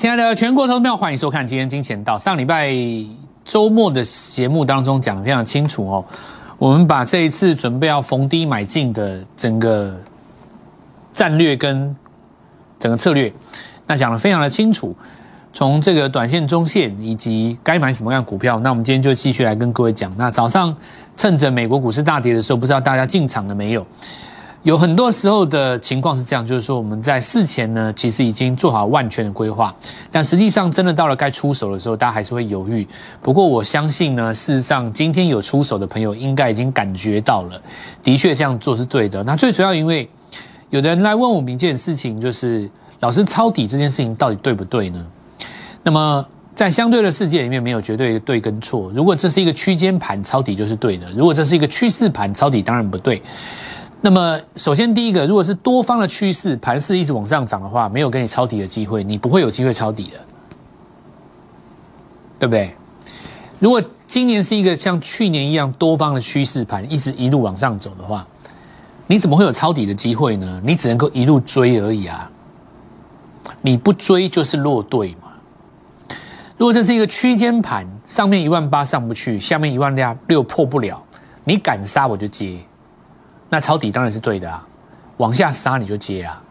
亲爱的全国投资票，欢迎收看今天金钱道。上礼拜周末的节目当中讲的非常清楚哦，我们把这一次准备要逢低买进的整个战略跟整个策略，那讲的非常的清楚。从这个短线、中线以及该买什么样的股票，那我们今天就继续来跟各位讲。那早上趁着美国股市大跌的时候，不知道大家进场了没有？有很多时候的情况是这样，就是说我们在事前呢，其实已经做好万全的规划，但实际上真的到了该出手的时候，大家还是会犹豫。不过我相信呢，事实上今天有出手的朋友，应该已经感觉到了，的确这样做是对的。那最主要因为有的人来问我们一件事情，就是老师抄底这件事情到底对不对呢？那么，在相对的世界里面，没有绝对对跟错。如果这是一个区间盘，抄底就是对的；如果这是一个趋势盘，抄底当然不对。那么，首先第一个，如果是多方的趋势盘势一直往上涨的话，没有给你抄底的机会，你不会有机会抄底的，对不对？如果今年是一个像去年一样多方的趋势盘，一直一路往上走的话，你怎么会有抄底的机会呢？你只能够一路追而已啊！你不追就是落队嘛。如果这是一个区间盘，上面一万八上不去，下面一万六破不了，你敢杀我就接，那抄底当然是对的啊，往下杀你就接啊，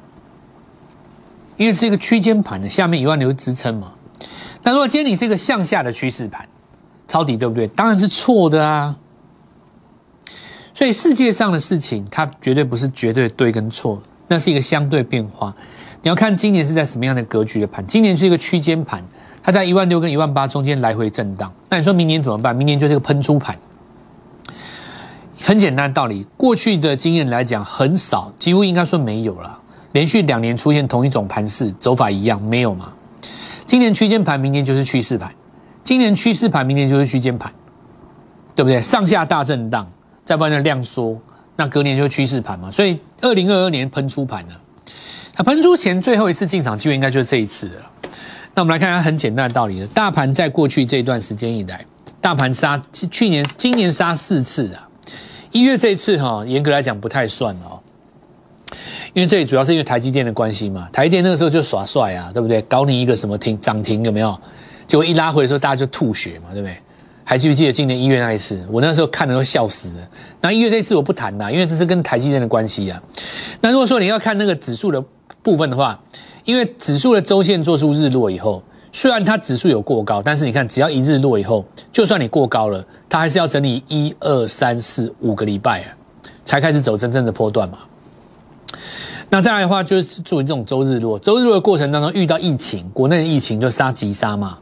因为是一个区间盘的，下面一万六支撑嘛。那如果今天你是一个向下的趋势盘，抄底对不对？当然是错的啊。所以世界上的事情，它绝对不是绝对对跟错，那是一个相对变化。你要看今年是在什么样的格局的盘，今年是一个区间盘。它在一万六跟一万八中间来回震荡，那你说明年怎么办？明年就是个喷出盘，很简单的道理。过去的经验来讲，很少，几乎应该说没有了。连续两年出现同一种盘势，走法一样，没有嘛？今年区间盘，明年就是趋势盘；今年趋势盘，明年就是区间盘，对不对？上下大震荡，再不然就量缩，那隔年就是趋势盘嘛。所以二零二二年喷出盘了，那喷出前最后一次进场机会，应该就是这一次了。那我们来看看很简单的道理了。大盘在过去这段时间以来，大盘杀去年、今年杀四次啊。一月这一次哈，严格来讲不太算哦，因为这里主要是因为台积电的关系嘛。台积电那个时候就耍帅啊，对不对？搞你一个什么停涨停有没有？结果一拉回的时候，大家就吐血嘛，对不对？还记不记得今年一月那一次？我那时候看的都笑死了。那一月这一次我不谈啦，因为这是跟台积电的关系啊。那如果说你要看那个指数的部分的话，因为指数的周线做出日落以后，虽然它指数有过高，但是你看，只要一日落以后，就算你过高了，它还是要整理一二三四五个礼拜啊，才开始走真正的波段嘛。那再来的话，就是注意这种周日落，周日落的过程当中遇到疫情，国内的疫情就杀急杀嘛。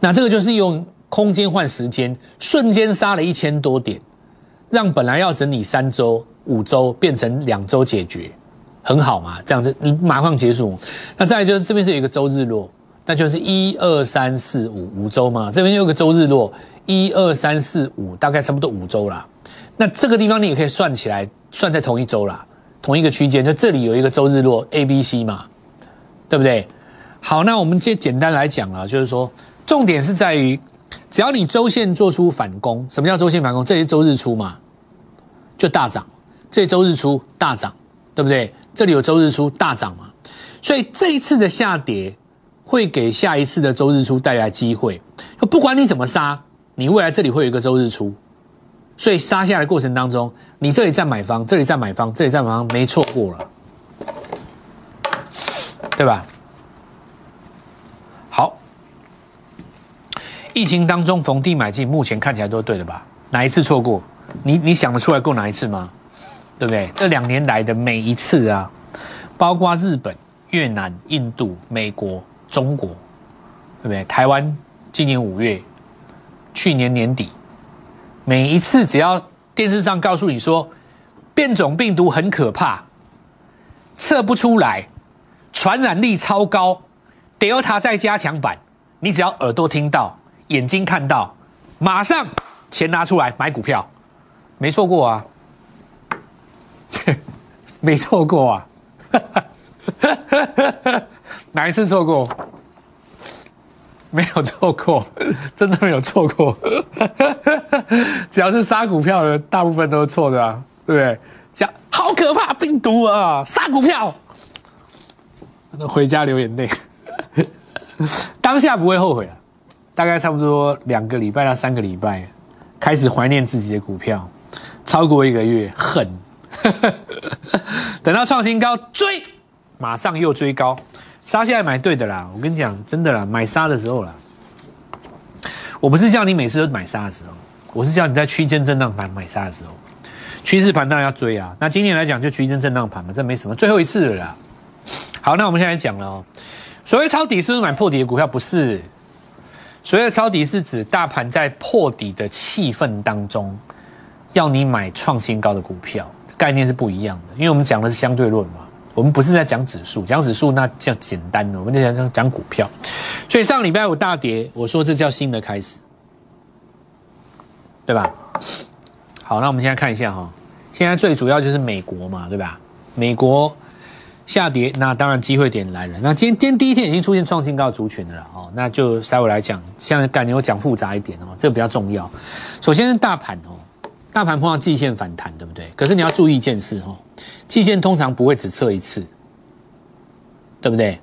那这个就是用空间换时间，瞬间杀了一千多点，让本来要整理三周、五周变成两周解决。很好嘛，这样子你马上结束。那再来就是这边是有一个周日落，那就是一二三四五五周嘛。这边有个周日落，一二三四五，大概差不多五周啦。那这个地方你也可以算起来，算在同一周啦，同一个区间。就这里有一个周日落 A、B、C 嘛，对不对？好，那我们接简单来讲啊，就是说重点是在于，只要你周线做出反攻，什么叫周线反攻？这是周日出嘛，就大涨。这周日出大涨，对不对？这里有周日出大涨嘛，所以这一次的下跌会给下一次的周日出带来机会。不管你怎么杀，你未来这里会有一个周日出，所以杀下的过程当中，你这里在买方，这里在买方，这里在买方，没错过了，对吧？好，疫情当中逢低买进，目前看起来都对的吧？哪一次错过？你你想得出来过哪一次吗？对不对？这两年来的每一次啊，包括日本、越南、印度、美国、中国，对不对？台湾今年五月、去年年底，每一次只要电视上告诉你说变种病毒很可怕，测不出来，传染力超高，Delta 再加强版，你只要耳朵听到、眼睛看到，马上钱拿出来买股票，没错过啊。没错过啊，哪一次错过？没有错过，真的没有错过。只要是杀股票的，大部分都是错的啊，对不对？讲好可怕病毒啊，杀股票，回家流眼泪。当下不会后悔了，大概差不多两个礼拜到三个礼拜，开始怀念自己的股票，超过一个月恨，等到创新高追，马上又追高，杀下来买对的啦，我跟你讲真的啦，买杀的时候啦，我不是叫你每次都买杀的时候，我是叫你在区间震荡盘买杀的时候，趋势盘当然要追啊，那今年来讲就区间震荡盘嘛，这没什么，最后一次了啦。好，那我们现在讲了哦。所谓抄底是不是买破底的股票？不是，所谓的抄底是指大盘在破底的气氛当中，要你买创新高的股票，概念是不一样的。因为我们讲的是相对论嘛，我们不是在讲指数，讲指数那叫简单的，我们在讲讲股票。所以上礼拜五大跌，我说这叫新的开始，对吧？好，那我们现在看一下哈，现在最主要就是美国嘛，对吧？美国。下跌，那当然机会点来了。那今天天第一天已经出现创新高族群的了哦，那就稍微来讲，现在概念我讲复杂一点哦，这个比较重要。首先是大盘哦，大盘碰到季线反弹，对不对？可是你要注意一件事哦，季线通常不会只测一次，对不对？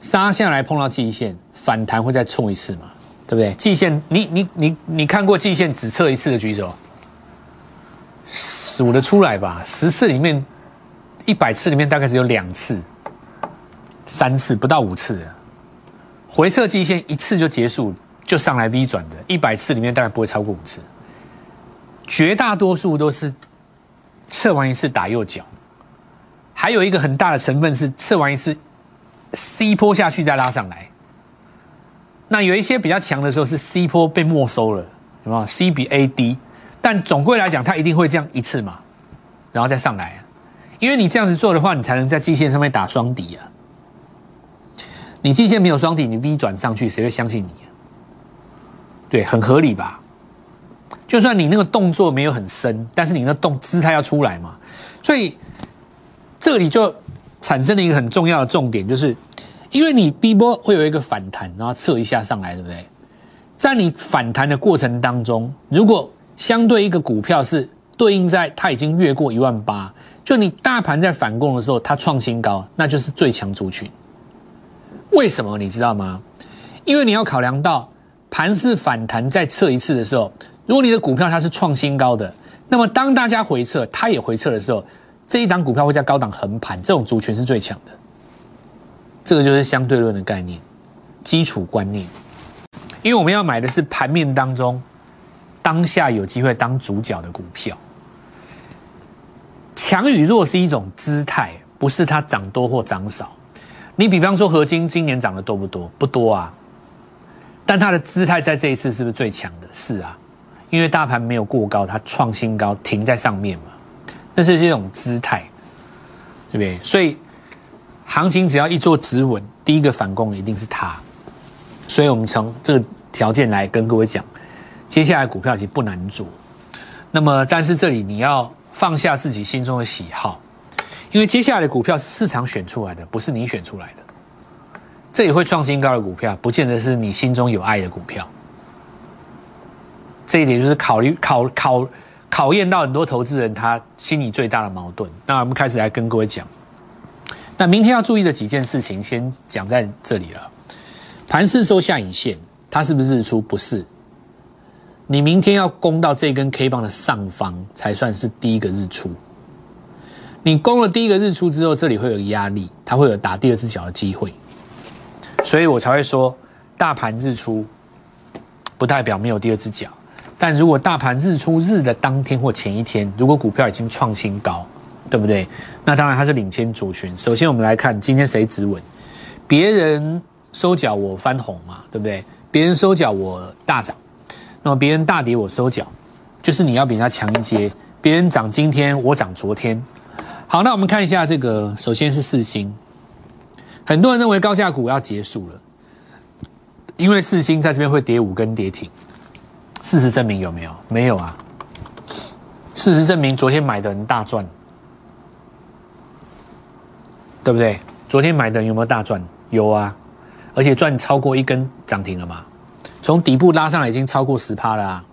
杀下来碰到季线反弹会再冲一次嘛，对不对？季线，你你你你看过季线只测一次的举手，数得出来吧？十次里面。一百次里面大概只有两次、三次不到五次，回撤季线一次就结束，就上来 V 转的。一百次里面大概不会超过五次，绝大多数都是测完一次打右脚，还有一个很大的成分是测完一次 C 坡下去再拉上来。那有一些比较强的时候是 C 坡被没收了，有没有？C 比 A 低，但总归来讲，它一定会这样一次嘛，然后再上来。因为你这样子做的话，你才能在季线上面打双底啊。你季线没有双底，你 V 转上去，谁会相信你？对，很合理吧？就算你那个动作没有很深，但是你那动姿态要出来嘛。所以这里就产生了一个很重要的重点，就是因为你 B 波会有一个反弹，然后测一下上来，对不对？在你反弹的过程当中，如果相对一个股票是对应在它已经越过一万八。就你大盘在反攻的时候，它创新高，那就是最强族群。为什么你知道吗？因为你要考量到盘势反弹再测一次的时候，如果你的股票它是创新高的，那么当大家回撤，它也回撤的时候，这一档股票会在高档横盘，这种族群是最强的。这个就是相对论的概念，基础观念。因为我们要买的是盘面当中当下有机会当主角的股票。强与弱是一种姿态，不是它涨多或涨少。你比方说合金今年涨得多不多？不多啊。但它的姿态在这一次是不是最强的？是啊，因为大盘没有过高，它创新高停在上面嘛，那是这种姿态，对不对？所以行情只要一做止稳，第一个反攻一定是它。所以我们从这个条件来跟各位讲，接下来股票其实不难做。那么，但是这里你要。放下自己心中的喜好，因为接下来的股票是市场选出来的，不是你选出来的。这也会创新高的股票，不见得是你心中有爱的股票。这一点就是考虑考考考验到很多投资人他心里最大的矛盾。那我们开始来跟各位讲，那明天要注意的几件事情，先讲在这里了。盘势收下影线，它是不是日出？不是。你明天要攻到这根 K 棒的上方，才算是第一个日出。你攻了第一个日出之后，这里会有压力，它会有打第二只脚的机会，所以我才会说，大盘日出不代表没有第二只脚。但如果大盘日出日的当天或前一天，如果股票已经创新高，对不对？那当然它是领先族群。首先我们来看今天谁止稳，别人收脚我翻红嘛，对不对？别人收脚我大涨。那么别人大跌我收脚，就是你要比人家强一些。别人涨今天，我涨昨天。好，那我们看一下这个，首先是四星。很多人认为高价股要结束了，因为四星在这边会跌五根跌停。事实证明有没有？没有啊。事实证明昨天买的人大赚，对不对？昨天买的有没有大赚？有啊，而且赚超过一根涨停了嘛。从底部拉上来已经超过十趴了啊！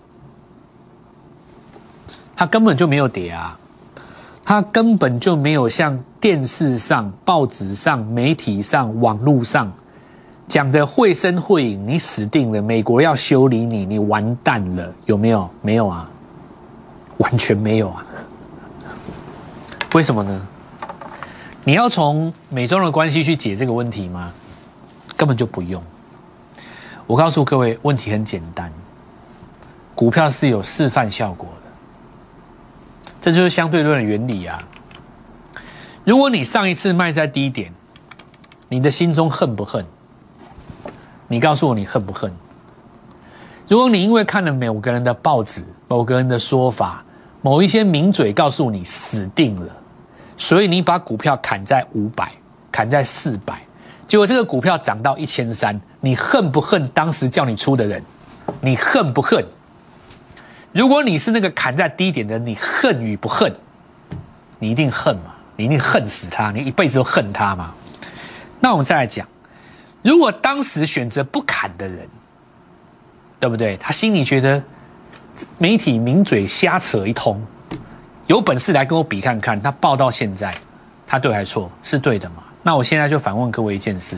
它根本就没有跌啊！它根本就没有像电视上、报纸上、媒体上、网络上讲的绘声绘影，你死定了。美国要修理你，你完蛋了，有没有？没有啊，完全没有啊。为什么呢？你要从美中的关系去解这个问题吗？根本就不用。我告诉各位，问题很简单，股票是有示范效果的，这就是相对论的原理啊。如果你上一次卖在低点，你的心中恨不恨？你告诉我，你恨不恨？如果你因为看了某个人的报纸、某个人的说法、某一些名嘴告诉你死定了，所以你把股票砍在五百，砍在四百，结果这个股票涨到一千三，你恨不恨当时叫你出的人？你恨不恨？如果你是那个砍在低点的，你恨与不恨？你一定恨嘛？你一定恨死他，你一辈子都恨他嘛？那我们再来讲。如果当时选择不砍的人，对不对？他心里觉得媒体名嘴瞎扯一通，有本事来跟我比看看。他报到现在，他对还是错？是对的嘛？那我现在就反问各位一件事：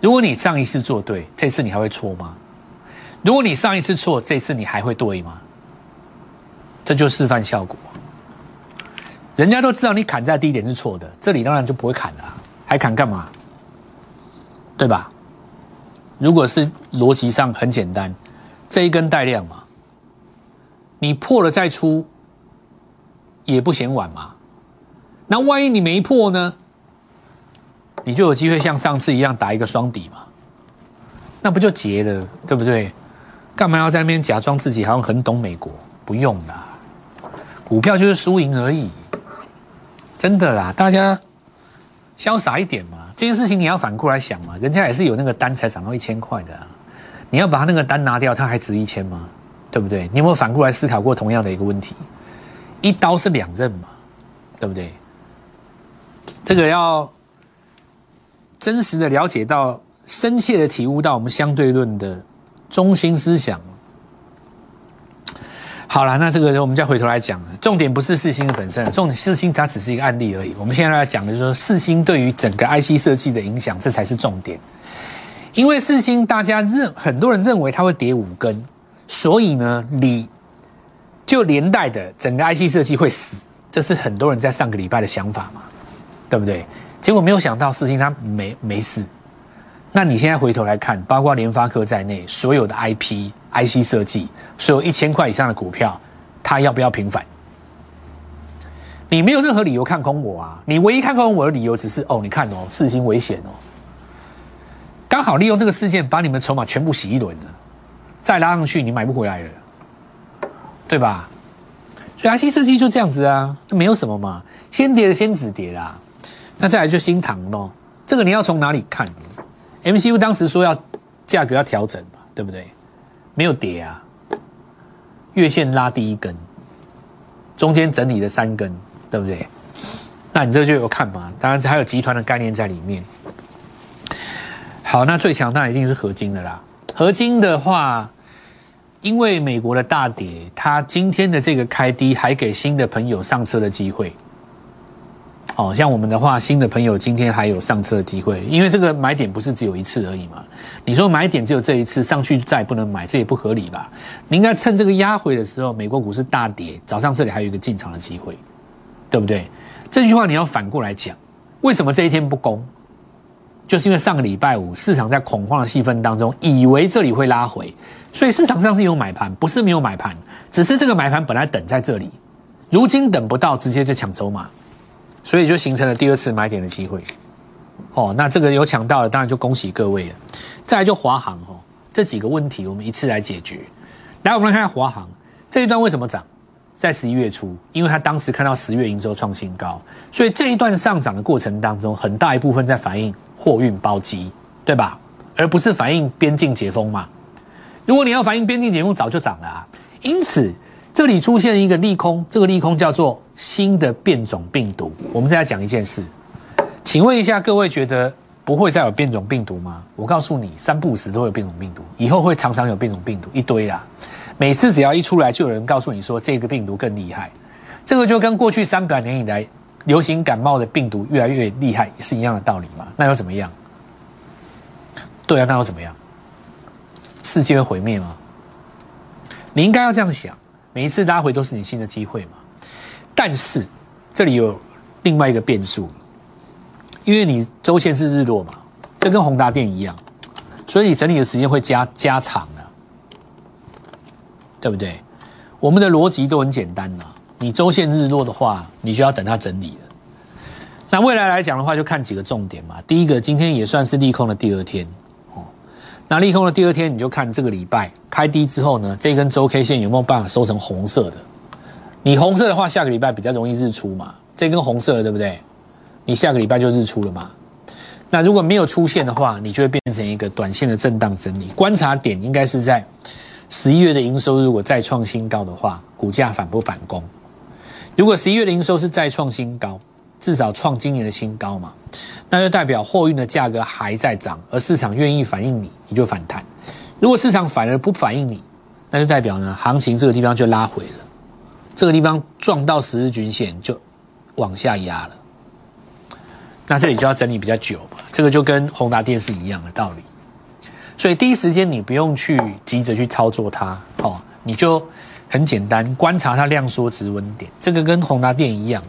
如果你上一次做对，这次你还会错吗？如果你上一次错，这次你还会对吗？这就示范效果。人家都知道你砍在低点是错的，这里当然就不会砍了，还砍干嘛？对吧？如果是逻辑上很简单，这一根带量嘛，你破了再出也不嫌晚嘛。那万一你没破呢？你就有机会像上次一样打一个双底嘛，那不就结了，对不对？干嘛要在那边假装自己好像很懂美国？不用啦，股票就是输赢而已，真的啦，大家潇洒一点嘛。这件事情你要反过来想嘛，人家也是有那个单才涨到一千块的，你要把他那个单拿掉，他还值一千吗？对不对？你有没有反过来思考过同样的一个问题？一刀是两刃嘛，对不对？这个要真实的了解到，深切的体悟到我们相对论的中心思想。好了，那这个我们再回头来讲，重点不是四星的本身，重点四星它只是一个案例而已。我们现在来讲的就是说四星对于整个 IC 设计的影响，这才是重点。因为四星大家认很多人认为它会跌五根，所以呢，你就连带的整个 IC 设计会死，这是很多人在上个礼拜的想法嘛，对不对？结果没有想到四星它没没事。那你现在回头来看，包括联发科在内，所有的 IP、IC 设计，所有一千块以上的股票，它要不要平反？你没有任何理由看空我啊！你唯一看空我的理由只是哦，你看哦，四星危险哦，刚好利用这个事件把你们筹码全部洗一轮了，再拉上去你买不回来了，对吧？所以 IC 设计就这样子啊，没有什么嘛，先跌的先止跌啦，那再来就新塘咯，这个你要从哪里看？MCU 当时说要价格要调整嘛，对不对？没有跌啊，月线拉第一根，中间整理了三根，对不对？那你这就有看嘛？当然还有集团的概念在里面。好，那最强那一定是合金的啦。合金的话，因为美国的大跌，它今天的这个开低还给新的朋友上车的机会。哦，像我们的话，新的朋友今天还有上车的机会，因为这个买点不是只有一次而已嘛。你说买点只有这一次上去再不能买，这也不合理吧？你应该趁这个压回的时候，美国股市大跌，早上这里还有一个进场的机会，对不对？这句话你要反过来讲，为什么这一天不攻？就是因为上个礼拜五市场在恐慌的气氛当中，以为这里会拉回，所以市场上是有买盘，不是没有买盘，只是这个买盘本来等在这里，如今等不到，直接就抢筹码。所以就形成了第二次买点的机会，哦，那这个有抢到的，当然就恭喜各位了。再来就华航哦，这几个问题我们一次来解决。来，我们来看看华航这一段为什么涨，在十一月初，因为他当时看到十月营收创新高，所以这一段上涨的过程当中，很大一部分在反映货运包机，对吧？而不是反映边境解封嘛。如果你要反映边境解封，早就涨了啊。因此。这里出现一个利空，这个利空叫做新的变种病毒。我们再来讲一件事，请问一下各位，觉得不会再有变种病毒吗？我告诉你，三不五时都有变种病毒，以后会常常有变种病毒一堆啦。每次只要一出来，就有人告诉你说这个病毒更厉害。这个就跟过去三百年以来流行感冒的病毒越来越厉害是一样的道理嘛？那又怎么样？对啊，那又怎么样？世界会毁灭吗？你应该要这样想，每一次拉回都是你新的机会嘛。但是这里有另外一个变数，因为你周线是日落嘛，这跟宏达电一样，所以你整理的时间会加加长的，对不对？我们的逻辑都很简单呐，你周线日落的话，你就要等它整理了。那未来来讲的话，就看几个重点嘛。第一个，今天也算是利空的第二天哦。那利空的第二天，你就看这个礼拜开低之后呢，这根周 K 线有没有办法收成红色的？你红色的话，下个礼拜比较容易日出嘛。这根红色的，对不对？你下个礼拜就日出了嘛。那如果没有出现的话，你就会变成一个短线的震荡整理。观察点应该是在十一月的营收如果再创新高的话，股价反不反攻？如果十一月的营收是再创新高，至少创今年的新高嘛。那就代表货运的价格还在涨，而市场愿意反映你，你就反弹。如果市场反而不反映你，那就代表呢，行情这个地方就拉回了，这个地方撞到十日均线就往下压了。那这里就要整理比较久嘛，这个就跟宏达电是一样的道理。所以第一时间你不用去急着去操作它，哦，你就很简单观察它量缩值温点，这个跟宏达电一样。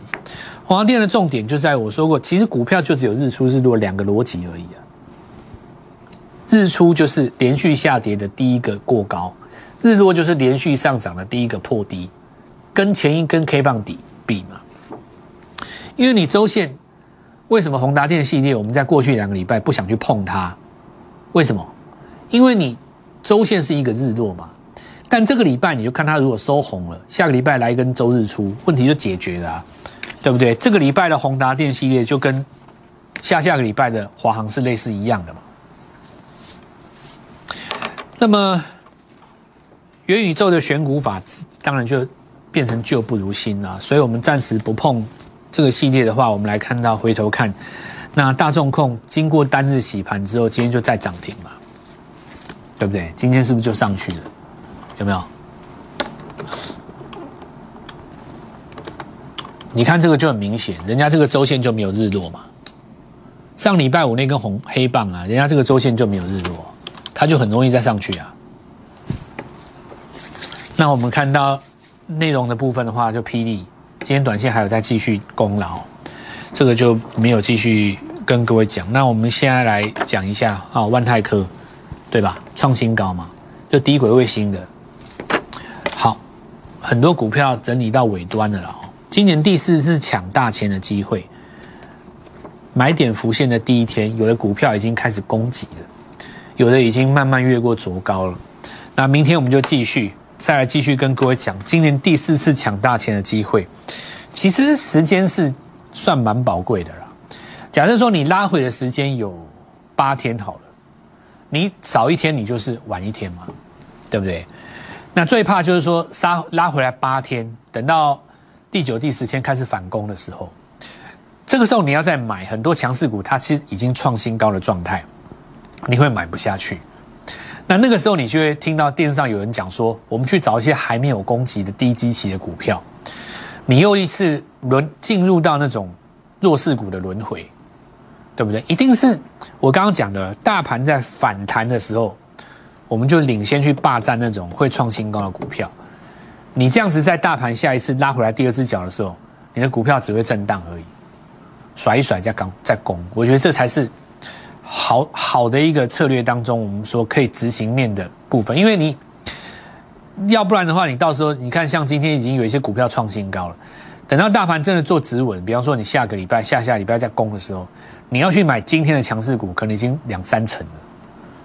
宏达电的重点就在我说过，其实股票就只有日出日落两个逻辑而已啊。日出就是连续下跌的第一个过高，日落就是连续上涨的第一个破低，跟前一根 K 棒底比嘛。因为你周线为什么宏达电系列我们在过去两个礼拜不想去碰它？为什么？因为你周线是一个日落嘛，但这个礼拜你就看它如果收红了，下个礼拜来一根周日出，问题就解决了。啊对不对？这个礼拜的宏达电系列就跟下下个礼拜的华航是类似一样的嘛。那么元宇宙的选股法当然就变成旧不如新了，所以我们暂时不碰这个系列的话，我们来看到回头看，那大众控经过单日洗盘之后，今天就再涨停嘛，对不对？今天是不是就上去了？有没有？你看这个就很明显，人家这个周线就没有日落嘛。上礼拜五那根红黑棒啊，人家这个周线就没有日落，它就很容易再上去啊。那我们看到内容的部分的话，就霹雳今天短线还有在继续攻牢，这个就没有继续跟各位讲。那我们现在来讲一下啊，万泰科，对吧？创新高嘛，就低轨卫星的。好，很多股票整理到尾端的了。今年第四次抢大钱的机会，买点浮现的第一天，有的股票已经开始攻击了，有的已经慢慢越过卓高了。那明天我们就继续再来继续跟各位讲今年第四次抢大钱的机会。其实时间是算蛮宝贵的啦。假设说你拉回的时间有八天好了，你少一天你就是晚一天嘛，对不对？那最怕就是说杀拉回来八天，等到。第九、第十天开始反攻的时候，这个时候你要再买很多强势股，它其实已经创新高的状态，你会买不下去。那那个时候你就会听到电视上有人讲说，我们去找一些还没有攻击的低基期的股票，你又一次轮进入到那种弱势股的轮回，对不对？一定是我刚刚讲的，大盘在反弹的时候，我们就领先去霸占那种会创新高的股票。你这样子在大盘下一次拉回来第二只脚的时候，你的股票只会震荡而已，甩一甩再刚再攻，我觉得这才是好好的一个策略当中，我们说可以执行面的部分。因为你要不然的话，你到时候你看，像今天已经有一些股票创新高了，等到大盘真的做止稳，比方说你下个礼拜、下下礼拜再攻的时候，你要去买今天的强势股，可能已经两三成了，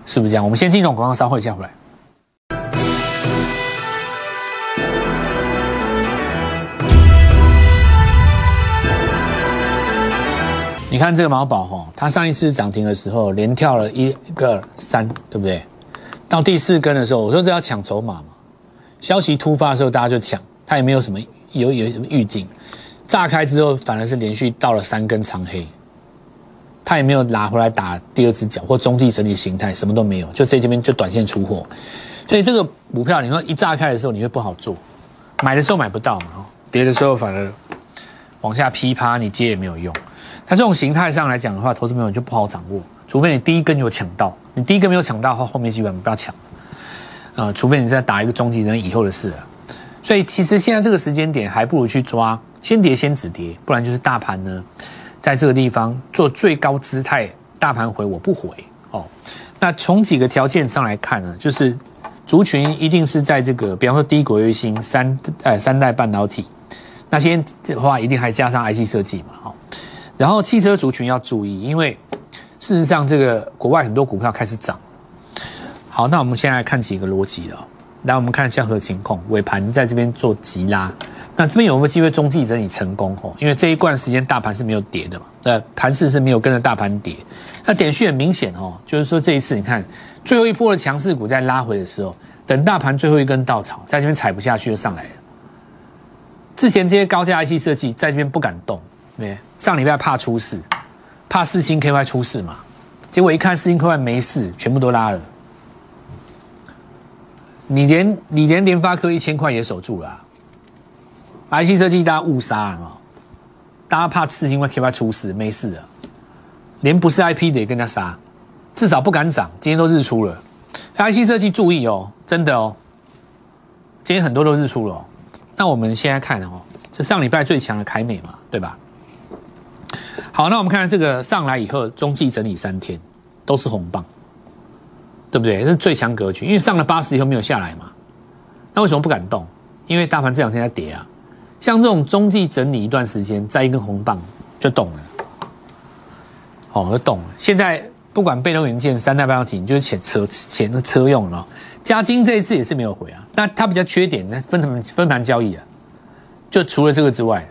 是不是这样？我们先进入广告，稍后再回来。你看这个毛宝哈，它上一次涨停的时候连跳了一个三，对不对？到第四根的时候，我说这要抢筹码嘛。消息突发的时候，大家就抢，它也没有什么有有什么预警。炸开之后，反而是连续到了三根长黑，它也没有拿回来打第二只脚或中继整理形态，什么都没有，就在这边就短线出货。所以这个股票，你说一炸开的时候，你会不好做，买的时候买不到嘛，跌的时候反而往下噼啪，你接也没有用。它这种形态上来讲的话，投资朋友就不好掌握，除非你第一根有抢到，你第一根没有抢到的话，后面基本不要抢。呃，除非你再打一个中级人以后的事了。所以其实现在这个时间点，还不如去抓先跌先止跌，不然就是大盘呢，在这个地方做最高姿态，大盘回我不回哦。那从几个条件上来看呢，就是族群一定是在这个，比方说低轨卫星、三呃三代半导体，那些的话一定还加上 IC 设计嘛，哦。然后汽车族群要注意，因为事实上这个国外很多股票开始涨。好，那我们现在看几个逻辑了。来，我们看下何情况，尾盘在这边做急拉，那这边有没有机会中继整理成功？哦，因为这一段时间大盘是没有跌的嘛，呃，盘势是没有跟着大盘跌。那点序很明显哦，就是说这一次你看最后一波的强势股在拉回的时候，等大盘最后一根稻草在这边踩不下去就上来了。之前这些高价 IC 设计在这边不敢动，没，上礼拜怕出事，怕四星 KY 出事嘛，结果一看四星 KY 没事，全部都拉了。你连你连联发科一千块也守住了，IC 设计大家误杀啊，大家怕四星 K Y 出事没事的，连不是 IP 的也跟他杀，至少不敢涨。今天都日出了，IC 设计注意哦，真的哦，今天很多都日出了。那我们现在看哦，这上礼拜最强的凯美嘛，对吧？好，那我们看这个上来以后，中继整理三天，都是红棒。对不对？是最强格局，因为上了八十以后没有下来嘛。那为什么不敢动？因为大盘这两天在跌啊。像这种中继整理一段时间，再一根红棒就动了，哦，就动了。现在不管被动元件、三代半导体，就是钱车钱的车用了。嘉金这一次也是没有回啊。那它比较缺点呢，分盘分盘交易啊。就除了这个之外，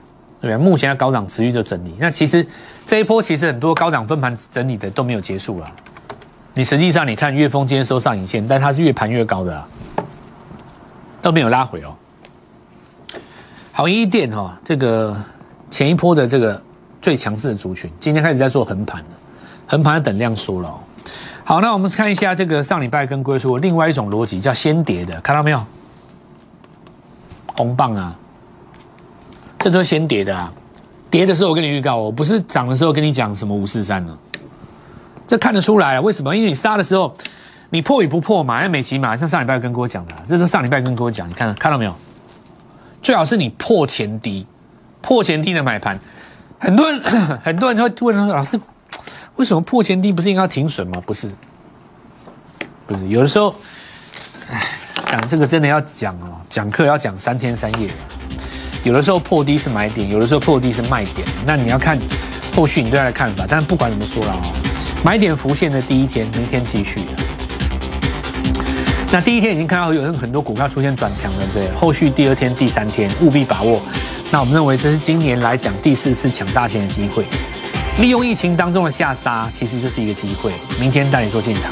对不对？目前要高档持续就整理。那其实这一波其实很多高档分盘整理的都没有结束了。你实际上你看，月峰今天收上影线，但它是越盘越高的，都没有拉回哦。好，一电哈，这个前一波的这个最强势的族群，今天开始在做横盘了，横盘的等量缩了。好，那我们看一下这个上礼拜跟龟叔另外一种逻辑，叫先跌的，看到没有？红棒啊，这都先跌的啊。跌的时候我跟你预告，我不是涨的时候跟你讲什么五四三呢。这看得出来啊？为什么？因为你杀的时候，你破与不破嘛？像美琪嘛，像上礼拜跟跟我讲的，这是上礼拜跟跟我讲。你看看到没有？最好是你破前低，破前低的买盘。很多人 很多人会问说：“老师，为什么破前低不是应该停损吗？”不是，不是。有的时候，哎，讲这个真的要讲哦，讲课要讲三天三夜。有的时候破低是买点，有的时候破低是卖点。那你要看后续你对它的看法。但是不管怎么说了哦。买点浮现的第一天，明天继续。那第一天已经看到有很多股票出现转强了，对后续第二天、第三天务必把握。那我们认为这是今年来讲第四次抢大钱的机会，利用疫情当中的下杀，其实就是一个机会。明天带你做进场。